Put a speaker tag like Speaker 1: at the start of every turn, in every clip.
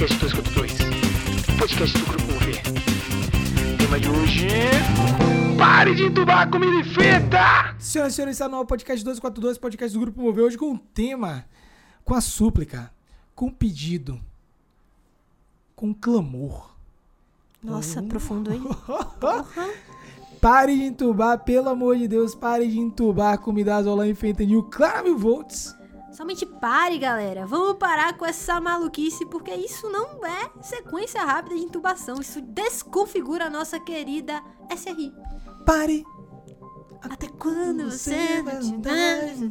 Speaker 1: podcast 242. Podcast do Grupo V. Tema de hoje. Pare de entubar comida e feta!
Speaker 2: Senhoras e senhores, está no podcast 242, podcast do Grupo Mover, hoje com um tema, com a súplica, com um pedido, com um clamor.
Speaker 3: Nossa,
Speaker 2: Hum.
Speaker 3: profundo, hein?
Speaker 2: Pare de entubar, pelo amor de Deus, pare de entubar comida azolã e fentanil, claro mil volts.
Speaker 3: Somente pare, galera. Vamos parar com essa maluquice, porque isso não é sequência rápida de intubação. Isso desconfigura a nossa querida SRI.
Speaker 2: Pare.
Speaker 3: Até quando você vai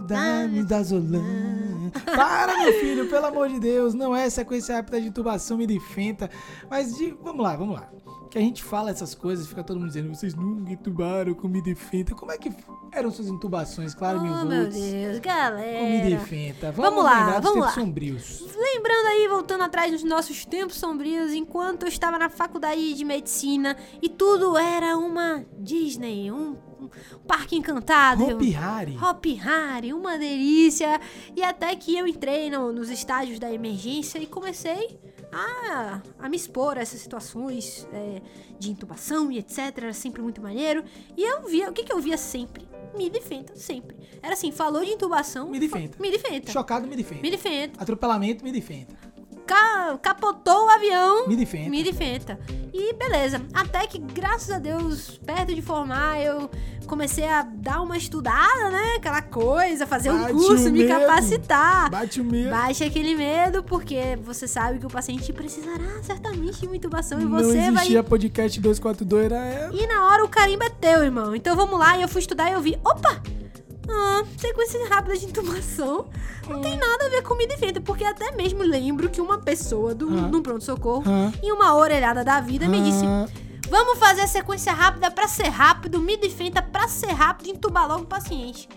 Speaker 3: dar
Speaker 2: me dar azolã? Para, meu filho, pelo amor de Deus, não é sequência rápida de intubação, me defenda. Mas de, vamos lá, vamos lá. Que a gente fala essas coisas, fica todo mundo dizendo, vocês nunca intubaram com me defenda. Como é que eram suas intubações, claro,
Speaker 3: Oh, meu? Deus,
Speaker 2: Com me
Speaker 3: galera.
Speaker 2: defenda. Vamos,
Speaker 3: Vamos lá,
Speaker 2: lembrar
Speaker 3: vamos lá.
Speaker 2: sombrios.
Speaker 3: Lembrando aí, voltando atrás nos nossos tempos sombrios, enquanto eu estava na faculdade de medicina e tudo era uma Disney, um, um parque encantado.
Speaker 2: Hopi Hari.
Speaker 3: Hop Harry, uma delícia. E até que eu entrei no- nos estágios da emergência e comecei a, a me expor a essas situações é, de intubação e etc. Era sempre muito maneiro. E eu via, o que, que eu via sempre? Me defenda, sempre. Era assim, falou de intubação.
Speaker 2: Me defenda.
Speaker 3: Me defenda.
Speaker 2: Chocado, me defenda.
Speaker 3: Me defenda.
Speaker 2: Atropelamento, me defenda.
Speaker 3: Ca- capotou o avião.
Speaker 2: Me defenda.
Speaker 3: E beleza. Até que, graças a Deus, perto de formar, eu comecei a dar uma estudada, né? Aquela coisa, fazer um
Speaker 2: Bate
Speaker 3: curso,
Speaker 2: o
Speaker 3: me
Speaker 2: medo.
Speaker 3: capacitar.
Speaker 2: Bate o medo.
Speaker 3: Baixe aquele medo, porque você sabe que o paciente precisará certamente de uma intubação e
Speaker 2: Não
Speaker 3: você vai.
Speaker 2: existia podcast 242, era é,
Speaker 3: E na hora o carimbo é teu, irmão. Então vamos lá, e eu fui estudar e eu vi. Opa! Ah, sequência rápida de intubação. Não tem nada a ver com comida e vento, porque até mesmo lembro que uma pessoa do,
Speaker 2: Ah.
Speaker 3: pronto-socorro,
Speaker 2: Ah.
Speaker 3: em uma orelhada da vida, me disse:
Speaker 2: Ah,
Speaker 3: Vamos fazer a sequência rápida pra ser rápido, mid e pra ser rápido e entubar logo o paciente.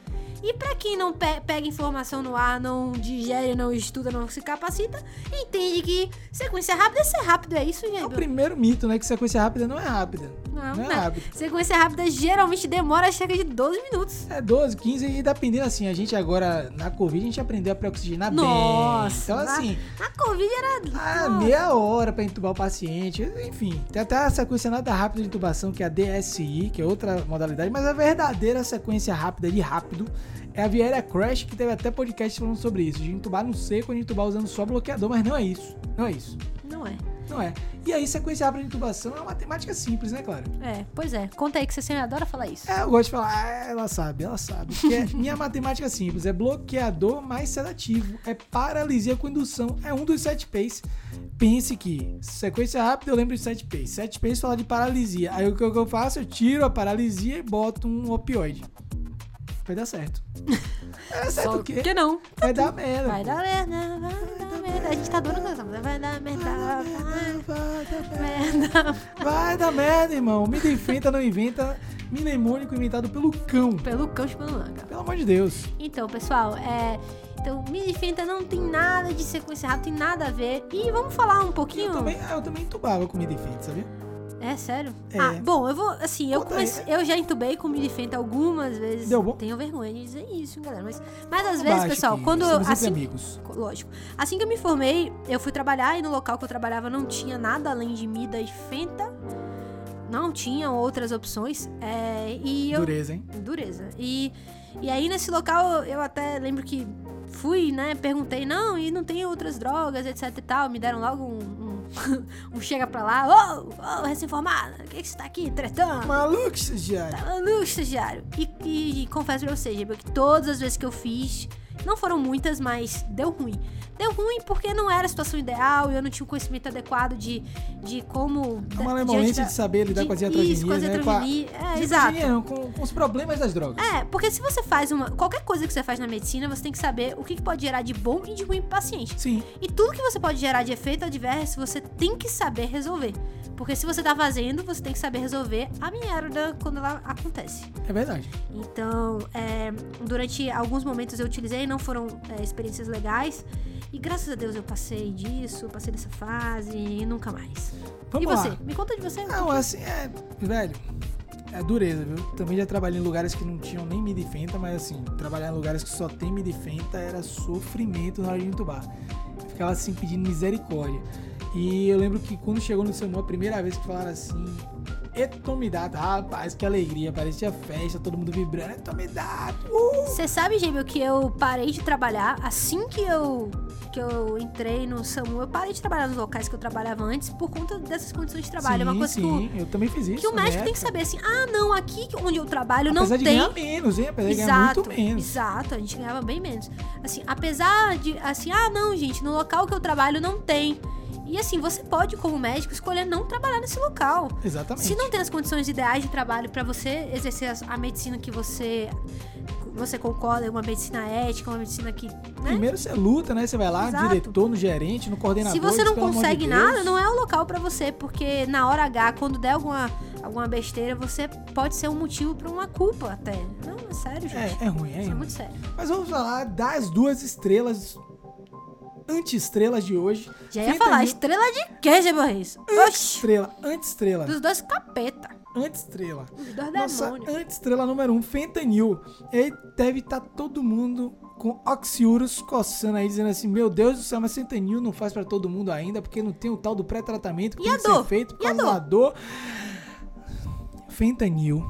Speaker 3: E pra quem não pe- pega informação no ar, não digere, não estuda, não se capacita, entende que sequência rápida é ser rápido, é isso,
Speaker 2: É o
Speaker 3: gente?
Speaker 2: primeiro mito, né? Que sequência rápida não é rápida.
Speaker 3: Não,
Speaker 2: Não é
Speaker 3: né?
Speaker 2: rápido.
Speaker 3: Sequência rápida geralmente demora cerca de 12 minutos.
Speaker 2: É 12, 15 e dependendo assim, a gente agora na Covid a gente aprendeu a pré-oxigenar bem.
Speaker 3: Nossa,
Speaker 2: Então
Speaker 3: na-
Speaker 2: assim,
Speaker 3: A Covid era.
Speaker 2: ah, meia hora pra entubar o paciente, enfim. Tem até a sequência nada rápida de intubação, que é a DSI, que é outra modalidade, mas a verdadeira sequência rápida de rápido é a Vieira Crash, que teve até podcast falando sobre isso, de intubar no seco, de intubar usando só bloqueador, mas não é isso. Não é isso.
Speaker 3: Não é.
Speaker 2: Não é. E aí, sequência rápida de intubação é uma matemática simples, né, claro?
Speaker 3: É, pois é. Conta aí que você sempre adora falar isso.
Speaker 2: É, eu gosto de falar, ah, ela sabe, ela sabe. Porque é- minha matemática simples, é bloqueador mais sedativo, é paralisia com indução, é um dos sete P's. Pense que sequência rápida eu lembro de sete P's. Sete P's fala de paralisia. Aí o que eu faço? Eu tiro a paralisia e boto um opioide. Vai dar certo. É certo
Speaker 3: Só
Speaker 2: o quê?
Speaker 3: que não.
Speaker 2: Vai dar merda.
Speaker 3: Vai dar merda, vai dar merda. A gente tá adorando essa música. Vai dar merda, vai
Speaker 2: Vai dar merda. Vai dar merda, irmão. Me inventa, não inventa. Mnemônico inventado pelo cão.
Speaker 3: Pelo cão de pelo manga.
Speaker 2: Pelo amor de Deus.
Speaker 3: Então, pessoal, é. Então, mini fenta não tem nada de sequência rápida, tem nada a ver. E vamos falar um pouquinho.
Speaker 2: Eu também, eu também entubava comida feita, sabia?
Speaker 3: É sério?
Speaker 2: É.
Speaker 3: Ah, bom, eu vou. Assim, eu comecei. Eu já entubei com mini fenta algumas vezes.
Speaker 2: Deu bom?
Speaker 3: Tenho vergonha de dizer isso, galera. Mas, mas às vezes, pessoal, quando.
Speaker 2: entre
Speaker 3: Assim,
Speaker 2: amigos.
Speaker 3: Lógico. Assim que eu me formei, eu fui trabalhar e no local que eu trabalhava não tinha nada além de Mida e Fenta. Não tinham outras opções. É, e eu.
Speaker 2: Dureza, hein?
Speaker 3: Dureza. E, e aí nesse local eu até lembro que fui, né? Perguntei, não, e não tem outras drogas, etc e tal. Me deram logo um. um, chega pra lá, ô, ô, recém-formada, o que, que você tá aqui tretando?
Speaker 2: Maluco, estagiário.
Speaker 3: Tá maluco, estagiário. E, e, e confesso pra vocês, Giba, que todas as vezes que eu fiz, não foram muitas, mas deu ruim. Deu ruim porque não era a situação ideal, eu não tinha o conhecimento adequado de, de como.
Speaker 2: É uma malemolência
Speaker 3: da-
Speaker 2: de saber lidar
Speaker 3: de-
Speaker 2: com as
Speaker 3: Isso,
Speaker 2: iatrogenias,
Speaker 3: com as
Speaker 2: né?
Speaker 3: iatrogenia.
Speaker 2: Com
Speaker 3: É,
Speaker 2: a...
Speaker 3: exato.
Speaker 2: Iatrogenia, não, com, com os problemas das drogas.
Speaker 3: É, porque se você faz uma. Qualquer coisa que você faz na medicina, você tem que saber o que que pode gerar de bom e de ruim pro paciente.
Speaker 2: Sim,
Speaker 3: E tudo que você pode gerar de efeito adverso, você tem que saber resolver. Porque se você tá fazendo, você tem que saber resolver a merda quando ela acontece.
Speaker 2: é verdade.
Speaker 3: Então, é, durante alguns momentos eu utilizei, não foram é, experiências legais. E graças a Deus eu passei disso, passei dessa fase e nunca mais.
Speaker 2: Vamos
Speaker 3: e você?
Speaker 2: lá.
Speaker 3: Me conta de você.
Speaker 2: Não, assim, é. Velho, é dureza, viu? Também já trabalhei em lugares que não tinham nem midifenta, mas assim, trabalhar em lugares que só tem midifenta era sofrimento na hora de entubar. Ficava assim pedindo misericórdia. E eu lembro que quando chegou no SAMU, a primeira vez que falaram assim, Etomidado, rapaz, que alegria, parecia festa, todo mundo vibrando, Etomidado, uh!
Speaker 3: Você sabe, Gêmeo, que eu parei de trabalhar assim que eu que eu entrei no SAMU, eu parei de trabalhar nos locais que eu trabalhava antes por conta dessas condições de trabalho. é uma
Speaker 2: Sim,
Speaker 3: coisa
Speaker 2: sim, eu também fiz
Speaker 3: que,
Speaker 2: isso.
Speaker 3: que o médico tem que saber assim, ah, não, aqui onde eu trabalho não
Speaker 2: Apesar de
Speaker 3: tem.
Speaker 2: ganhar menos, hein? Apesar de ganhar
Speaker 3: Exato,
Speaker 2: muito menos.
Speaker 3: exato, a gente ganhava bem menos. Assim, apesar de, assim, ah, não, gente, no local que eu trabalho não tem. E assim, você pode, como médico, escolher não trabalhar nesse local.
Speaker 2: Exatamente.
Speaker 3: Se não tem as condições ideais de trabalho pra você exercer a medicina que você você concorda, uma medicina ética, uma medicina que, né?
Speaker 2: Primeiro você luta, né? Você vai lá,
Speaker 3: Exato.
Speaker 2: diretor, no gerente, no coordenador.
Speaker 3: Se você não
Speaker 2: de
Speaker 3: consegue
Speaker 2: Deus.
Speaker 3: nada, não é o local pra você, porque na hora H, quando der alguma alguma besteira, você pode ser um motivo pra uma culpa até. Não, é sério, gente.
Speaker 2: É, é ruim, é
Speaker 3: Isso é muito sério.
Speaker 2: Mas vamos falar das duas estrelas, anti-estrelas de hoje.
Speaker 3: Já ia falar, estrela de quê? Oxi,
Speaker 2: Anti-estrela, anti-estrela,
Speaker 3: dos dois capeta.
Speaker 2: anti-estrela.
Speaker 3: Dos dois
Speaker 2: Nossa
Speaker 3: demônios.
Speaker 2: anti-estrela número um, fentanil. E deve estar todo mundo com oxiurus coçando aí, dizendo assim, meu Deus do céu, mas fentanil não faz pra todo mundo ainda, porque não tem o tal do pré-tratamento que
Speaker 3: E
Speaker 2: tem que ser feito por
Speaker 3: E
Speaker 2: causa da dor. Fentanil,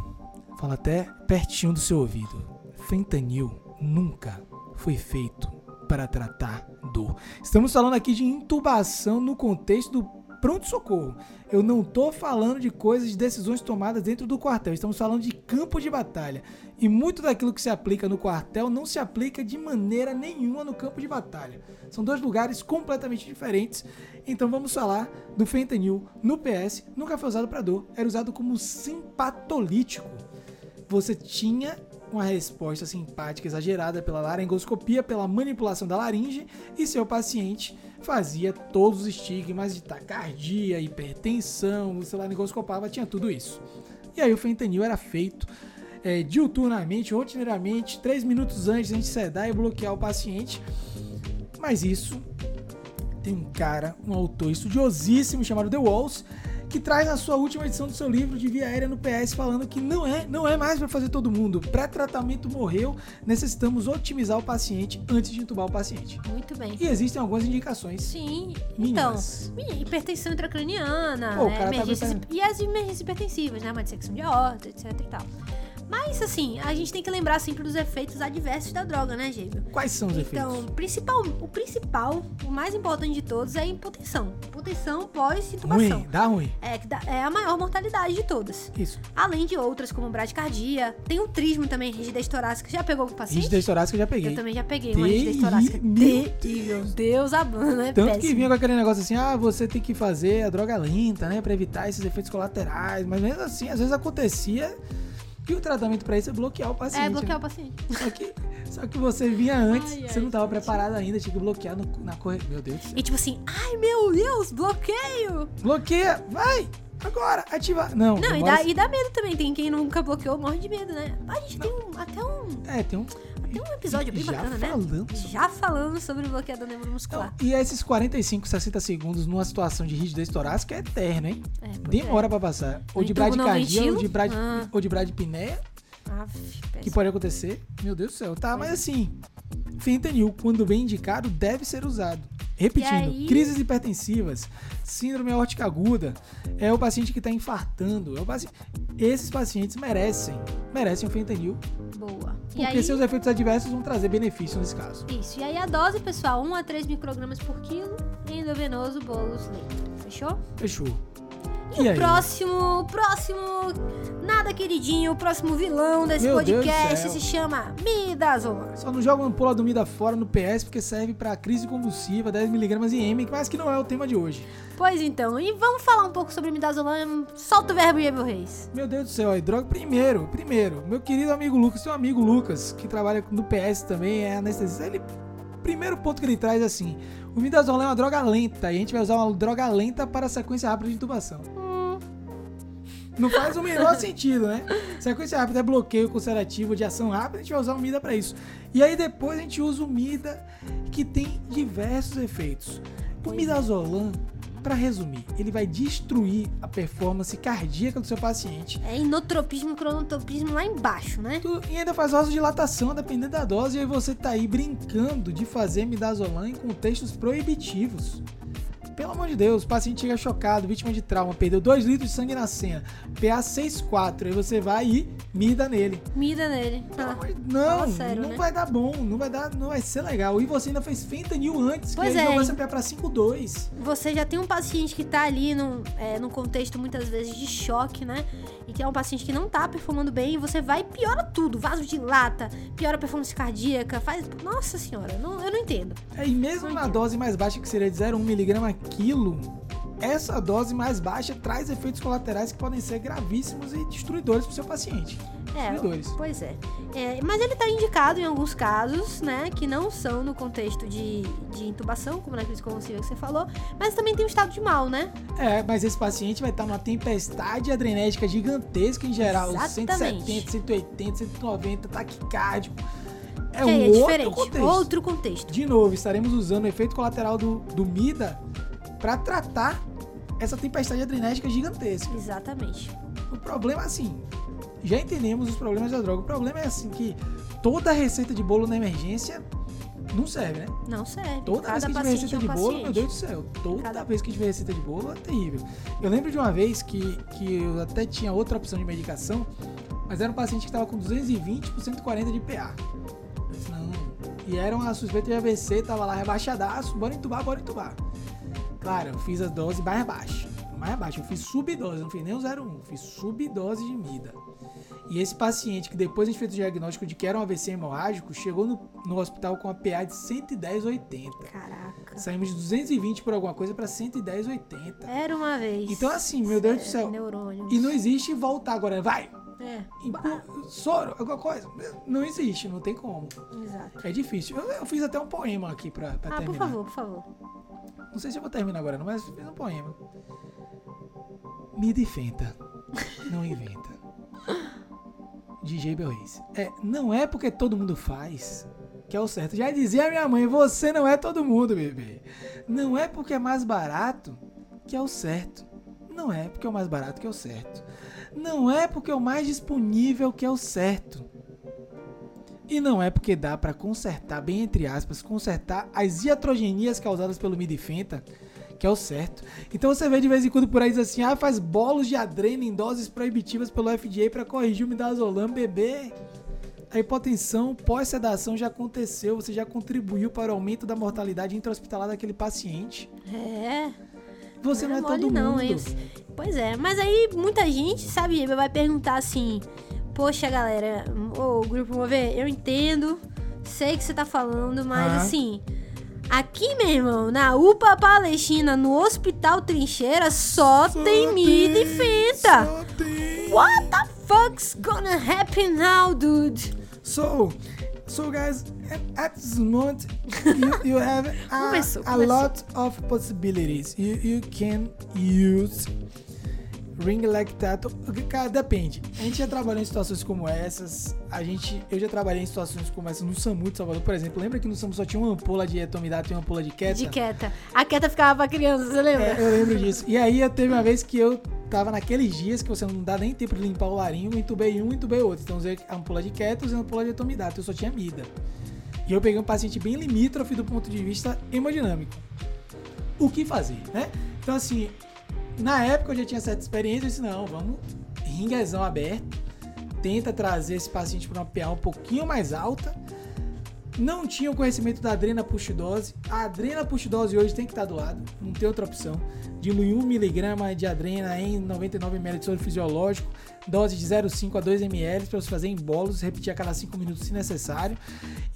Speaker 2: fala até pertinho do seu ouvido. Fentanil nunca foi feito para tratar dor. Estamos falando aqui de intubação no contexto do pronto-socorro. Eu não tô falando de coisas, de decisões tomadas dentro do quartel. Estamos falando de campo de batalha. E muito daquilo que se aplica no quartel não se aplica de maneira nenhuma no campo de batalha. São dois lugares completamente diferentes. Então vamos falar do fentanil no PS. Nunca foi usado para dor. Era usado como simpatolítico você tinha uma resposta simpática exagerada pela laringoscopia, pela manipulação da laringe, e seu paciente fazia todos os estigmas de taquicardia, hipertensão, você laringoscopava, tinha tudo isso. E aí o fentanil era feito é, diuturnamente, rotineiramente, 3 minutos antes de a gente sedar e bloquear o paciente. Mas isso tem um cara, um autor estudiosíssimo chamado The Walls, que traz na sua última edição do seu livro de via aérea no PS falando que não é, não é mais para fazer todo mundo. Pré-tratamento morreu, necessitamos otimizar o paciente antes de entubar o paciente.
Speaker 3: Muito bem.
Speaker 2: E existem algumas indicações.
Speaker 3: Sim,
Speaker 2: Mínimas.
Speaker 3: então, hipertensão intracraniana,
Speaker 2: Pô,
Speaker 3: né,
Speaker 2: tá
Speaker 3: emergências, e as emergências hipertensivas, né, uma dissecção de aorta, etc e tal. Mas, assim, a gente tem que lembrar sempre dos efeitos adversos da droga, né, Gêmeo?
Speaker 2: Quais são os
Speaker 3: Então,
Speaker 2: efeitos?
Speaker 3: o principal, o principal, o mais importante de todos é a. Hipotensão
Speaker 2: Ruim,
Speaker 3: pós-intubação.
Speaker 2: dá ruim.
Speaker 3: É, que dá- é a maior mortalidade de todas.
Speaker 2: Isso.
Speaker 3: Além de outras, como bradicardia. Tem o trismo também, rigidez torácica. Já pegou o paciente?
Speaker 2: Rigidez torácica eu já peguei.
Speaker 3: Eu também já peguei uma rigidez torácica. Terrível. Deus abana, é
Speaker 2: Tanto que vinha com aquele negócio assim, ah, você tem que fazer a droga lenta, né, pra evitar esses efeitos colaterais. Mas mesmo assim, às vezes acontecia e o tratamento pra isso é bloquear o paciente.
Speaker 3: É, bloquear
Speaker 2: né?
Speaker 3: o paciente.
Speaker 2: Só que, só que você vinha antes,
Speaker 3: Ai,
Speaker 2: você não
Speaker 3: ai,
Speaker 2: tava
Speaker 3: gente.
Speaker 2: preparado ainda, tinha que bloquear no- na corrida. Meu Deus do céu.
Speaker 3: E tipo assim, ai meu Deus, bloqueio!
Speaker 2: Bloqueia, vai! Agora, ativa. Não,
Speaker 3: Não, e dá, e dá medo também. Tem quem nunca bloqueou, morre de medo, né? A gente tem um- até, um,
Speaker 2: É, tem um.
Speaker 3: Tem um episódio bem
Speaker 2: já
Speaker 3: bacana, né?
Speaker 2: falando.
Speaker 3: Já falando sobre bloqueador neuromuscular.
Speaker 2: Então, e esses 45, 60 segundos numa situação de rigidez torácica é eterno, hein?
Speaker 3: É,
Speaker 2: Demora pra passar. Ou de bradicardia, ou de, brad...
Speaker 3: Ah.
Speaker 2: ou de bradipneia,
Speaker 3: é. Aff,
Speaker 2: que pode acontecer. Meu Deus do céu. Tá, mas assim, fentanil, quando bem indicado, deve ser usado. Repetindo, crises hipertensivas, síndrome aórtica aguda, é o paciente que está infartando. É o paci... Esses pacientes merecem, merecem o fentanil, porque
Speaker 3: aí,
Speaker 2: seus efeitos adversos vão trazer benefício nesse caso.
Speaker 3: isso. E aí a dose, pessoal, 1 a 3 microgramas por quilo, endovenoso, bolos, leite. Fechou?
Speaker 2: Fechou.
Speaker 3: E,
Speaker 2: E
Speaker 3: o
Speaker 2: aí?
Speaker 3: próximo, o próximo, nada queridinho, o próximo vilão desse
Speaker 2: Meu
Speaker 3: podcast se chama Midazolam.
Speaker 2: Só não joga uma pula do mida fora no PS porque serve para crise convulsiva, 10mg em M, mas que não é o tema de hoje.
Speaker 3: Pois então, e vamos falar um pouco sobre Midazolam. Solta o verbo, Diego Reis.
Speaker 2: Meu Deus do céu, aí, droga. Primeiro, primeiro, meu querido amigo Lucas, seu amigo Lucas, que trabalha no PS também, é anestesista. Ele, primeiro ponto que ele traz é assim: o midazolam é uma droga lenta e a gente vai usar uma droga lenta para a sequência rápida de intubação. Não faz o menor sentido, né? Sequência rápida é bloqueio com sedativo de ação rápida, a gente vai usar o MIDA para isso. E aí depois a gente usa o MIDA que tem diversos efeitos. O midazolam, para resumir, ele vai destruir a performance cardíaca do seu paciente
Speaker 3: É inotropismo, cronotropismo lá embaixo, né?
Speaker 2: E ainda faz vasodilatação dependendo da dose, e aí você tá aí brincando de fazer midazolam em contextos proibitivos. Pelo amor de Deus, o paciente chega chocado, vítima de trauma, perdeu 2 litros de sangue na cena, PA 6,4, aí você vai e mida nele.
Speaker 3: Mida nele. Ah.
Speaker 2: Não,
Speaker 3: sério,
Speaker 2: não
Speaker 3: né?
Speaker 2: vai dar bom, não vai dar, não vai ser legal. E você ainda fez fentanil antes,
Speaker 3: Pois
Speaker 2: que
Speaker 3: é,
Speaker 2: jogou essa PA pra 5,2.
Speaker 3: Você já tem um paciente que tá ali num, é, num contexto muitas vezes de choque, né? E que é um paciente que não tá performando bem, e você vai e piora tudo. Vaso de lata, piora a performance cardíaca, faz. Nossa senhora, não- eu não entendo.
Speaker 2: É, e mesmo na dose mais baixa, que seria de 0,1mg a quilo, essa dose mais baixa traz efeitos colaterais que podem ser gravíssimos e destruidores pro seu paciente.
Speaker 3: É,
Speaker 2: Destruidores.
Speaker 3: pois é. É, Mas ele tá indicado em alguns casos, né? Que não são no contexto de, de intubação, como na crise convulsiva que você falou, mas também tem o estado de mal, né?
Speaker 2: É, mas esse paciente vai estar numa tempestade adrenética gigantesca em geral,
Speaker 3: Exatamente.
Speaker 2: 170, 180, 190, taquicárdico. É
Speaker 3: aí
Speaker 2: um
Speaker 3: é
Speaker 2: outro
Speaker 3: diferente.
Speaker 2: contexto.
Speaker 3: Outro contexto.
Speaker 2: De novo, estaremos usando o efeito colateral do, do MIDA para tratar essa tempestade adrenética gigantesca.
Speaker 3: Exatamente.
Speaker 2: O problema, assim, já entendemos os problemas da droga. O problema é, assim, que toda receita de bolo na emergência não serve, né?
Speaker 3: Não serve.
Speaker 2: Toda
Speaker 3: Cada
Speaker 2: vez que tiver
Speaker 3: paciente
Speaker 2: receita
Speaker 3: é um
Speaker 2: de bolo,
Speaker 3: paciente.
Speaker 2: meu Deus do céu, toda
Speaker 3: Cada-
Speaker 2: vez que tiver receita de bolo é terrível. Eu lembro de uma vez que, que eu até tinha outra opção de medicação, mas era um paciente que estava com 220 por 140 de PA. Eu disse, não. E era uma suspeita de AVC, tava lá rebaixadaço, bora entubar, bora entubar. Claro, eu fiz a dose mais baixa. Mais baixa, eu fiz subdose, não fiz nem o 01, fiz subdose de mida. E esse paciente, que depois a gente fez o diagnóstico de que era um AVC hemorrágico, chegou no, no hospital com a PA de 110,80.
Speaker 3: Caraca.
Speaker 2: Saímos de 220 por alguma coisa para 110,80.
Speaker 3: Era uma vez.
Speaker 2: Então, assim, meu Deus do
Speaker 3: É,
Speaker 2: céu.
Speaker 3: Neurônio.
Speaker 2: E não existe voltar agora, vai,
Speaker 3: É,
Speaker 2: impu- soro, alguma coisa. Não existe, não tem como.
Speaker 3: exato.
Speaker 2: É difícil. Eu, eu fiz até um poema aqui pra, pra
Speaker 3: Ah,
Speaker 2: terminar.
Speaker 3: por favor, por favor.
Speaker 2: Não sei se eu vou terminar agora, não, mas fiz um poema. Mida e fenta. Não inventa. DJ Reis. É, não é porque todo mundo faz que é o certo. Já dizia minha mãe, você não é todo mundo, bebê. Não é porque é mais barato que é o certo. Não é porque é o mais barato que é o certo. Não é porque é o mais disponível que é o certo. E não é porque dá pra consertar, bem entre aspas, consertar as iatrogenias causadas pelo midifenta, que é o certo. Então você vê de vez em quando por aí diz assim, ah, faz bolos de adrena em doses proibitivas pelo FDA pra corrigir o midazolam, bebê. A hipotensão pós-sedação já aconteceu, você já contribuiu para o aumento da mortalidade intra-hospitalar daquele paciente.
Speaker 3: É.
Speaker 2: Você não, é
Speaker 3: mole
Speaker 2: todo
Speaker 3: não,
Speaker 2: mundo.
Speaker 3: hein? Pois é, mas aí muita gente, sabe, vai perguntar assim: Poxa, galera, ô Grupo Mover, eu entendo, sei que você tá falando, mas
Speaker 2: Aham.
Speaker 3: assim, aqui, meu irmão, na UPA Palestina, no Hospital Trincheira, só, tem mida e.
Speaker 2: Só tem.
Speaker 3: What the fuck's gonna happen now, dude?
Speaker 2: So, so guys, at- this moment, you, you have a,
Speaker 3: Começou,
Speaker 2: a
Speaker 3: começou.
Speaker 2: lot of possibilities. You, you can use ring lactato. Cara, depende. A gente já trabalhou em situações como essas. A gente, eu já trabalhei em situações como essas no SAMU de Salvador, por exemplo. Lembra que no SAMU só tinha uma ampola de etomidato e uma ampola de queta?
Speaker 3: De quieta. A quieta ficava pra criança, você lembra?
Speaker 2: É, eu lembro disso. E aí teve uma vez que eu tava naqueles dias que você não dá nem tempo de limpar o larinho, entubei um, entubei outro. Então usei a ampola de keto, usei a ampola de etomidato, eu só tinha mida. E eu peguei um paciente bem limítrofe do ponto de vista hemodinâmico. O que fazer, né? Então assim, na época eu já tinha certa experiência, eu disse, não, vamos ringuezão aberto, tenta trazer esse paciente para uma PA um pouquinho mais alta, não tinha o conhecimento da adrena puxidose. A adrena puxidose hoje tem que estar do lado, não tem outra opção. Dilui 1mg de adrena em 99ml de soro fisiológico, dose de 0,5 a 2ml para você fazer em bolos, repetir a cada 5 minutos se necessário.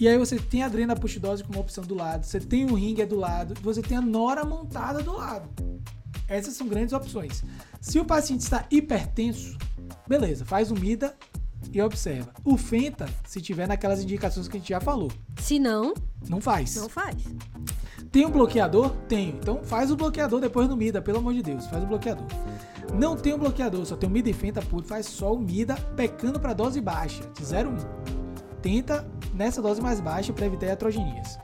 Speaker 2: E aí você tem a adrena puxidose como opção do lado, você tem o ringer do lado, você tem a nora montada do lado. Essas são grandes opções. Se o paciente está hipertenso, beleza, faz o MIDA e observa. O Fenta, se tiver naquelas indicações que a gente já falou,
Speaker 3: Se não,
Speaker 2: não faz.
Speaker 3: não faz.
Speaker 2: Tem um bloqueador? Tenho. Então faz o bloqueador depois no MIDA, pelo amor de Deus, faz o bloqueador. Não tem um bloqueador, só tem o MIDA e Fenta puro, faz só o MIDA pecando para dose baixa, de 0,1. Tenta nessa dose mais baixa para evitar iatrogenias.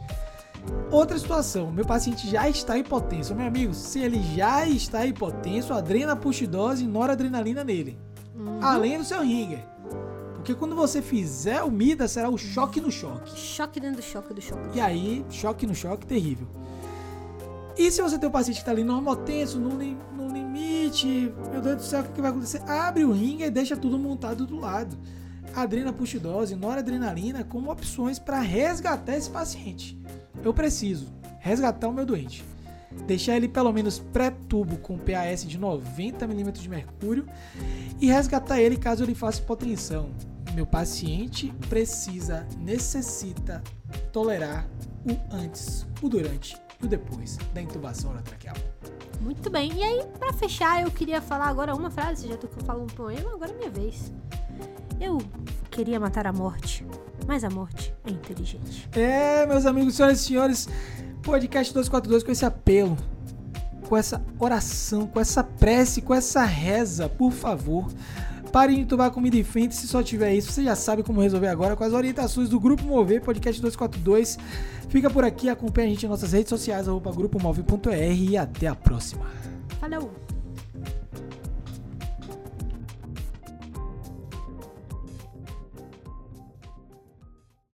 Speaker 2: Outra situação, meu paciente já está hipotenso. Meu amigo, se ele já está hipotenso, adrena puxidose e noradrenalina nele. Além do seu ringer. Porque quando você fizer o MIDA, será o choque no choque.
Speaker 3: Choque dentro do choque do choque.
Speaker 2: E aí, choque no choque, terrível. E se você tem um paciente que tá ali normotenso, no, no limite, meu Deus do céu, o que, que vai acontecer? Abre o ringue e deixa tudo montado do lado. Adrena puxidose, noradrenalina como opções para resgatar esse paciente. Eu preciso resgatar o meu doente. Deixar ele pelo menos pré-tubo com PAS de 90mm de mercúrio e resgatar ele caso ele faça hipotensão. Meu paciente precisa, necessita tolerar o antes, o durante e o depois da intubação orotraqueal.
Speaker 3: Muito bem. E aí, pra fechar, eu queria falar agora uma frase. Já tô que eu falo um poema, agora é minha vez. Eu queria matar a morte, mas a morte é inteligente.
Speaker 2: É, meus amigos, senhoras e senhores, podcast 242 com esse apelo, com essa oração, com essa prece, com essa reza, por favor. Pare de entubar comida em frente, se só tiver isso, você já sabe como resolver agora com as orientações do Grupo Mover, podcast 242. Fica por aqui, acompanha a gente nas nossas redes sociais, arroba grupomove.r e até a próxima.
Speaker 3: Falou!